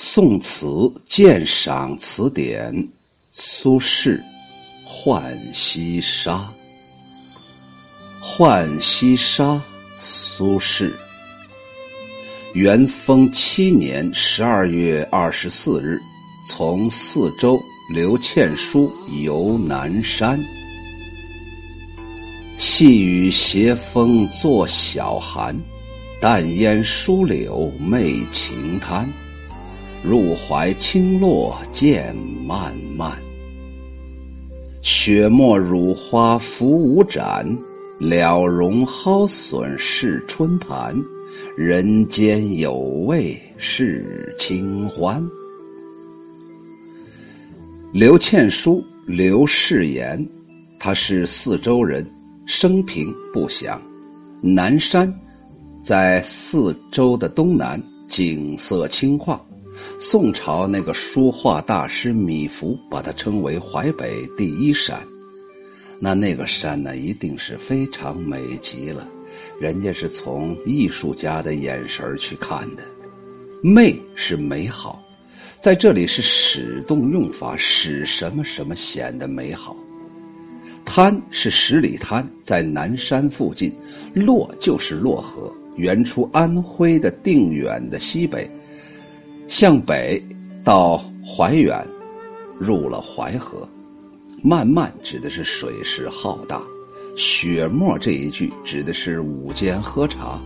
宋词鉴赏词典，苏轼《浣溪沙》。浣溪沙，苏轼。元丰七年十二月二十四日，从四州刘倩书游南山。细雨斜风作晓寒，淡烟疏柳媚晴滩。入怀清落渐漫漫，雪沫乳花浮无展，了容蒿笋是春盘，人间有味是清欢。刘倩书，刘世言，他是四周人，生平不详。南山，在四周的东南，景色清旷。宋朝那个书画大师米芾把它称为淮北第一山，那那个山呢，一定是非常美极了。人家是从艺术家的眼神去看的，美是美好，在这里是使动用法，使什么什么显得美好。滩是十里滩，在南山附近。洛就是洛河，原出安徽的定远的西北。向北到怀远，入了淮河。漫漫指的是水势浩大。雪沫这一句指的是午间喝茶。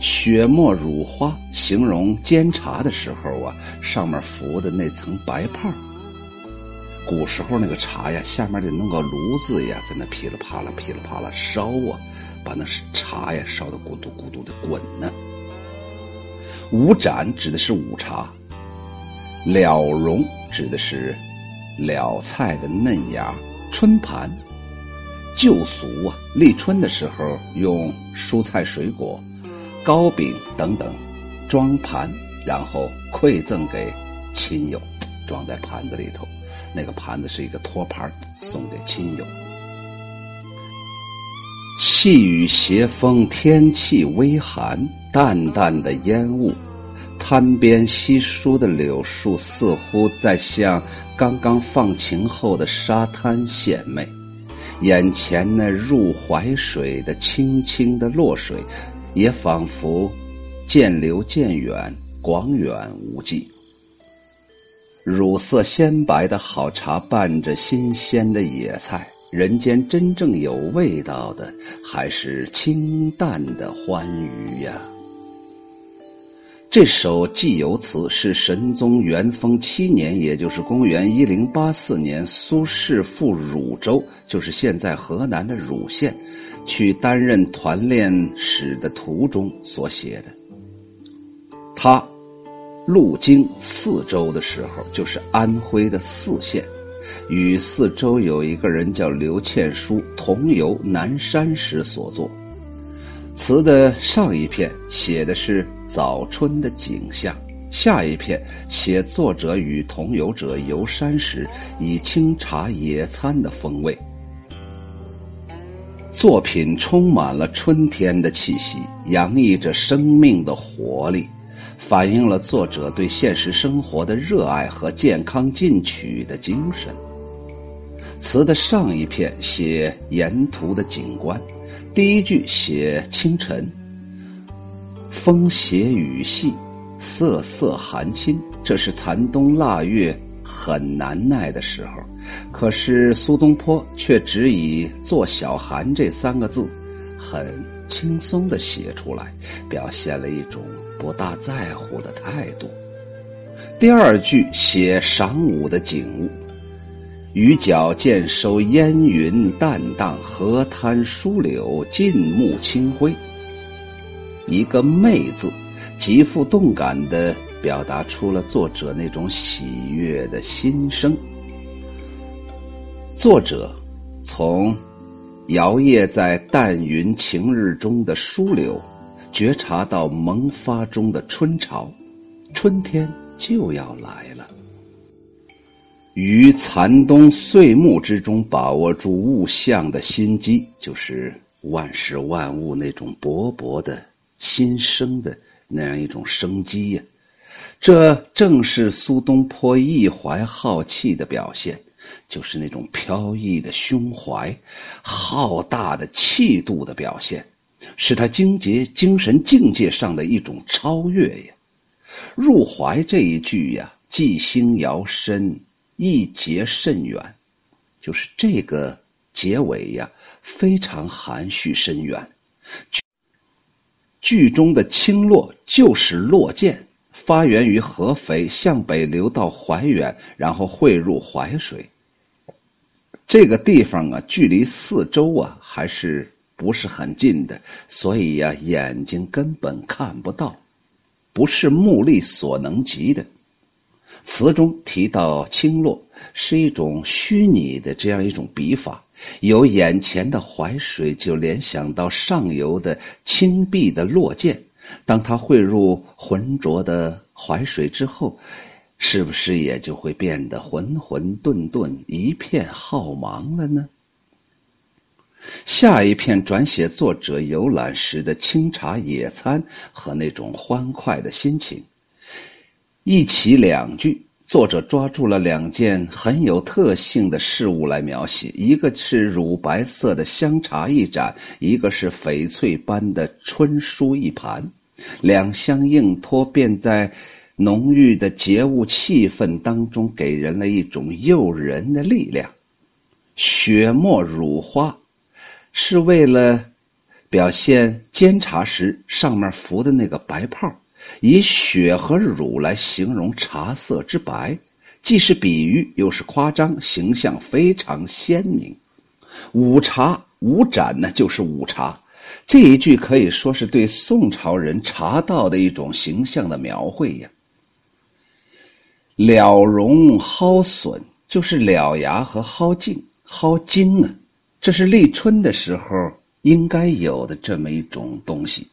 雪沫乳花形容煎茶的时候啊，上面浮的那层白泡。古时候那个茶呀，下面得弄个炉子呀，在那噼里啪啦、噼里啪啦烧啊，把那茶呀烧得咕嘟咕嘟的滚呢。五盏指的是午茶。了容指的是了菜的嫩芽，春盘旧俗啊，立春的时候用蔬菜水果、糕饼等等装盘，然后馈赠给亲友，装在盘子里头。那个盘子是一个托盘，送给亲友。细雨斜风，天气微寒，淡淡的烟雾。滩边稀疏的柳树，似乎在向刚刚放晴后的沙滩献媚。眼前那入怀水的清清的落水，也仿佛渐流渐远，广远无际。乳色鲜白的好茶，伴着新鲜的野菜，人间真正有味道的，还是清淡的欢愉呀。这首寄游词是神宗元丰七年，也就是公元一零八四年，苏轼赴汝州，就是现在河南的汝县，去担任团练使的途中所写的。他路经四州的时候，就是安徽的泗县，与四州有一个人叫刘倩书同游南山时所作。词的上一篇写的是。早春的景象，下一篇写作者与同游者游山时以清茶野餐的风味。作品充满了春天的气息，洋溢着生命的活力，反映了作者对现实生活的热爱和健康进取的精神。词的上一片写沿途的景观，第一句写清晨。风斜雨细，瑟瑟寒侵，这是残冬腊月很难耐的时候。可是苏东坡却只以“做小寒”这三个字，很轻松的写出来，表现了一种不大在乎的态度。第二句写晌午的景物，雨脚渐收，烟云淡荡，河滩疏柳尽目清辉。一个“媚”字，极富动感的表达出了作者那种喜悦的心声。作者从摇曳在淡云晴日中的疏柳，觉察到萌发中的春潮，春天就要来了。于残冬岁暮之中，把握住物象的心机，就是万事万物那种勃勃的。新生的那样一种生机呀，这正是苏东坡一怀好气的表现，就是那种飘逸的胸怀、浩大的气度的表现，是他精节精神境界上的一种超越呀。入怀这一句呀，寄兴遥深，意结甚远，就是这个结尾呀，非常含蓄深远。剧中的青洛就是洛涧，发源于合肥，向北流到怀远，然后汇入淮水。这个地方啊，距离四周啊还是不是很近的，所以呀，眼睛根本看不到，不是目力所能及的。词中提到青洛，是一种虚拟的这样一种笔法。有眼前的淮水，就联想到上游的青碧的落涧。当它汇入浑浊的淮水之后，是不是也就会变得浑浑沌沌、一片浩茫了呢？下一片转写作者游览时的清茶野餐和那种欢快的心情，一起两句。作者抓住了两件很有特性的事物来描写，一个是乳白色的香茶一盏，一个是翡翠般的春书一盘，两相映托，便在浓郁的节物气氛当中，给人了一种诱人的力量。雪沫乳花，是为了表现煎茶时上面浮的那个白泡。以雪和乳来形容茶色之白，既是比喻又是夸张，形象非常鲜明。五茶五盏呢，就是五茶。这一句可以说是对宋朝人茶道的一种形象的描绘呀。了茸蒿笋，就是了牙和蒿茎、蒿茎啊，这是立春的时候应该有的这么一种东西。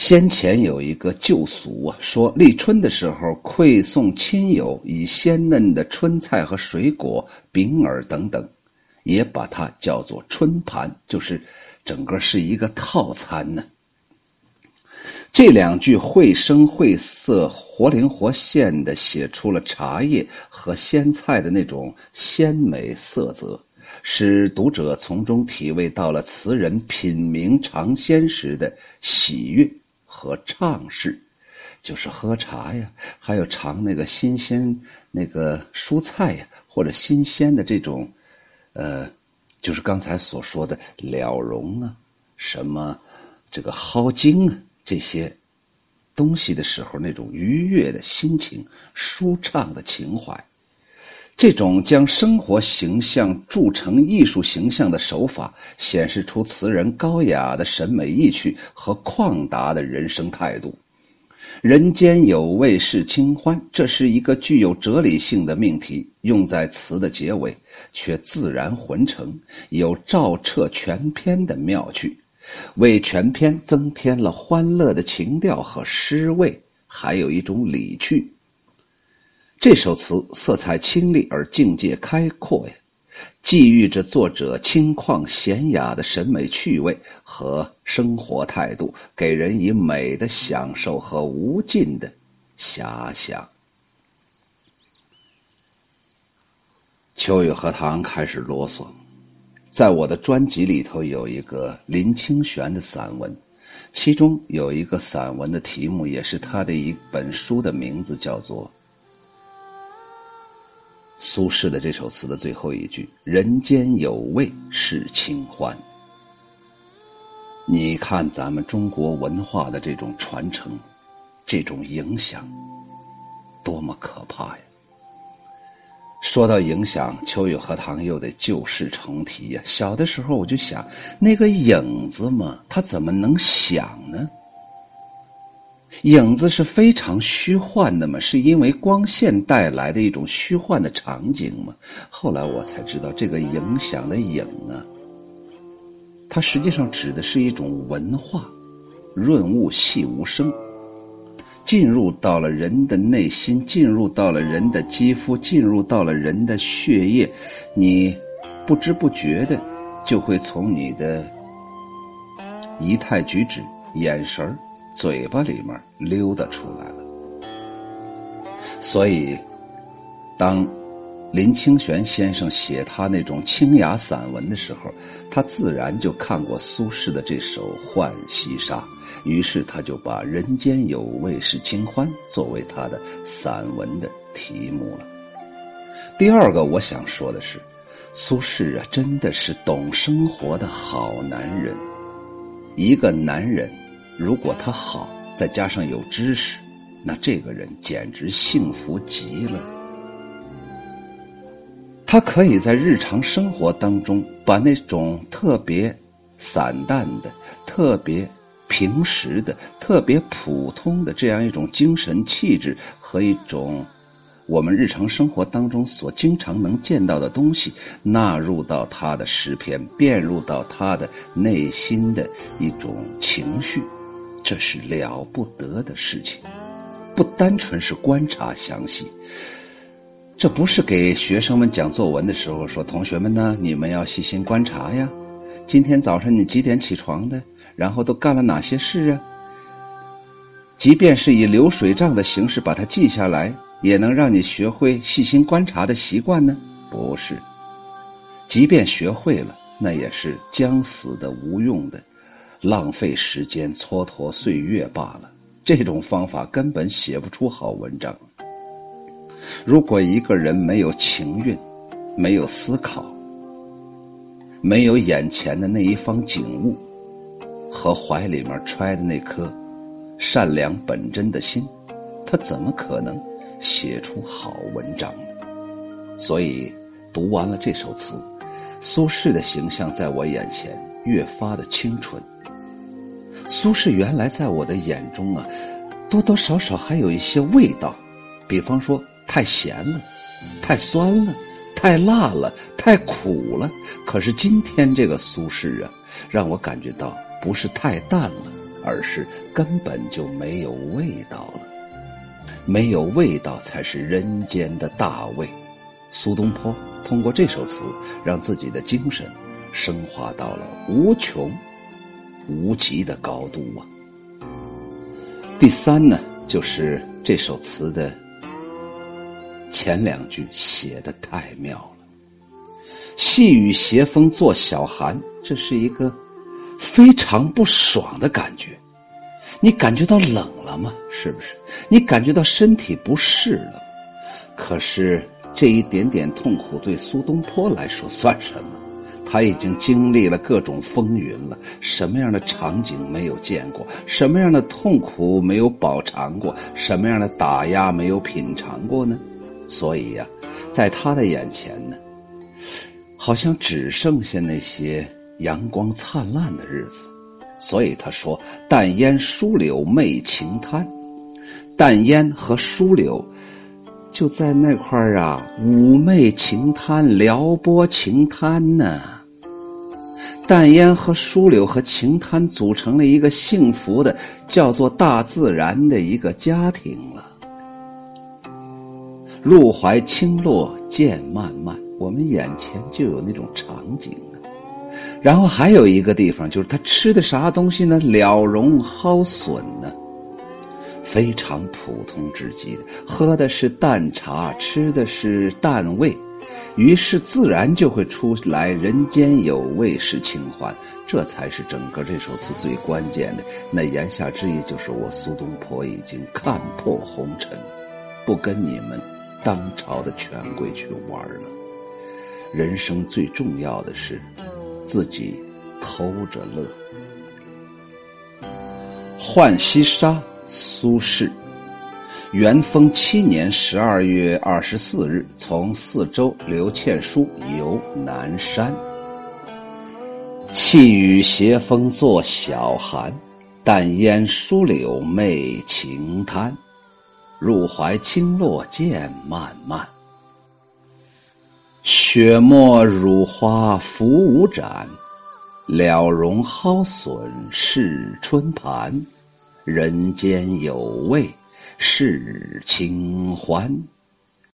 先前有一个旧俗啊，说立春的时候馈送亲友以鲜嫩的春菜和水果、饼饵等等，也把它叫做春盘，就是整个是一个套餐呢。这两句绘声绘色、活灵活现的写出了茶叶和鲜菜的那种鲜美色泽，使读者从中体味到了词人品茗尝鲜时的喜悦。和畅事，就是喝茶呀，还有尝那个新鲜那个蔬菜呀，或者新鲜的这种，呃，就是刚才所说的了茸啊，什么这个蒿茎啊这些东西的时候，那种愉悦的心情、舒畅的情怀，这种将生活形象铸成艺术形象的手法，显示出词人高雅的审美意趣和旷达的人生态度。人间有味是清欢，这是一个具有哲理性的命题，用在词的结尾，却自然浑成，有照彻全篇的妙趣，为全篇增添了欢乐的情调和诗味，还有一种理趣。这首词色彩清丽而境界开阔呀，寄寓着作者清旷娴雅的审美趣味和生活态度，给人以美的享受和无尽的遐想。秋雨荷塘开始啰嗦，在我的专辑里头有一个林清玄的散文，其中有一个散文的题目也是他的一本书的名字，叫做。苏轼的这首词的最后一句“人间有味是清欢”，你看咱们中国文化的这种传承，这种影响，多么可怕呀！说到影响，秋雨荷塘又得旧事重提呀。小的时候我就想，那个影子嘛，它怎么能想呢？影子是非常虚幻的嘛，是因为光线带来的一种虚幻的场景嘛。后来我才知道，这个影响的影啊，它实际上指的是一种文化，润物细无声，进入到了人的内心，进入到了人的肌肤，进入到了人的血液，你不知不觉的就会从你的仪态举止、眼神儿。嘴巴里面溜达出来了。所以，当林清玄先生写他那种清雅散文的时候，他自然就看过苏轼的这首《浣溪沙》，于是他就把“人间有味是清欢”作为他的散文的题目了。第二个我想说的是，苏轼啊，真的是懂生活的好男人。一个男人，如果他好，再加上有知识。那这个人简直幸福极了。他可以在日常生活当中，把那种特别散淡的、特别平时的、特别普通的这样一种精神气质和一种我们日常生活当中所经常能见到的东西，纳入到他的诗篇，变入到他的内心的一种情绪，这是了不得的事情。不单纯是观察详细，这不是给学生们讲作文的时候说：“同学们呢，你们要细心观察呀。今天早上你几点起床的？然后都干了哪些事啊？”即便是以流水账的形式把它记下来，也能让你学会细心观察的习惯呢？不是，即便学会了，那也是将死的、无用的，浪费时间、蹉跎岁月罢了。这种方法根本写不出好文章。如果一个人没有情韵，没有思考，没有眼前的那一方景物和怀里面揣的那颗善良本真的心，他怎么可能写出好文章呢？所以，读完了这首词，苏轼的形象在我眼前越发的清纯。苏轼原来在我的眼中啊，多多少少还有一些味道，比方说太咸了，太酸了，太辣了，太苦了。可是今天这个苏轼啊，让我感觉到不是太淡了，而是根本就没有味道了。没有味道才是人间的大味。苏东坡通过这首词，让自己的精神升华到了无穷。无极的高度啊！第三呢，就是这首词的前两句写的太妙了。细雨斜风作晓寒，这是一个非常不爽的感觉。你感觉到冷了吗？是不是？你感觉到身体不适了？可是这一点点痛苦对苏东坡来说算什么？他已经经历了各种风云了，什么样的场景没有见过？什么样的痛苦没有饱尝过？什么样的打压没有品尝过呢？所以呀，在他的眼前呢，好像只剩下那些阳光灿烂的日子。所以他说：“淡烟疏柳媚晴滩。”淡烟和疏柳。就在那块儿啊，妩媚晴滩，撩拨晴滩呢。淡烟和疏柳和晴滩组成了一个幸福的，叫做大自然的一个家庭了。入怀轻落渐漫漫，我们眼前就有那种场景啊。然后还有一个地方，就是他吃的啥东西呢？了茸蒿笋呢。非常普通之极的，喝的是淡茶，吃的是淡味，于是自然就会出来“人间有味是清欢”，这才是整个这首词最关键的。那言下之意就是，我苏东坡已经看破红尘，不跟你们当朝的权贵去玩了。人生最重要的是自己偷着乐。浣溪沙。苏轼，元丰七年十二月二十四日，从四州刘倩书游南山。细雨斜风作晓寒，淡烟疏柳媚晴滩。入怀轻落渐漫漫，雪沫乳花浮无盏，了茸蒿笋是春盘。人间有味是清欢。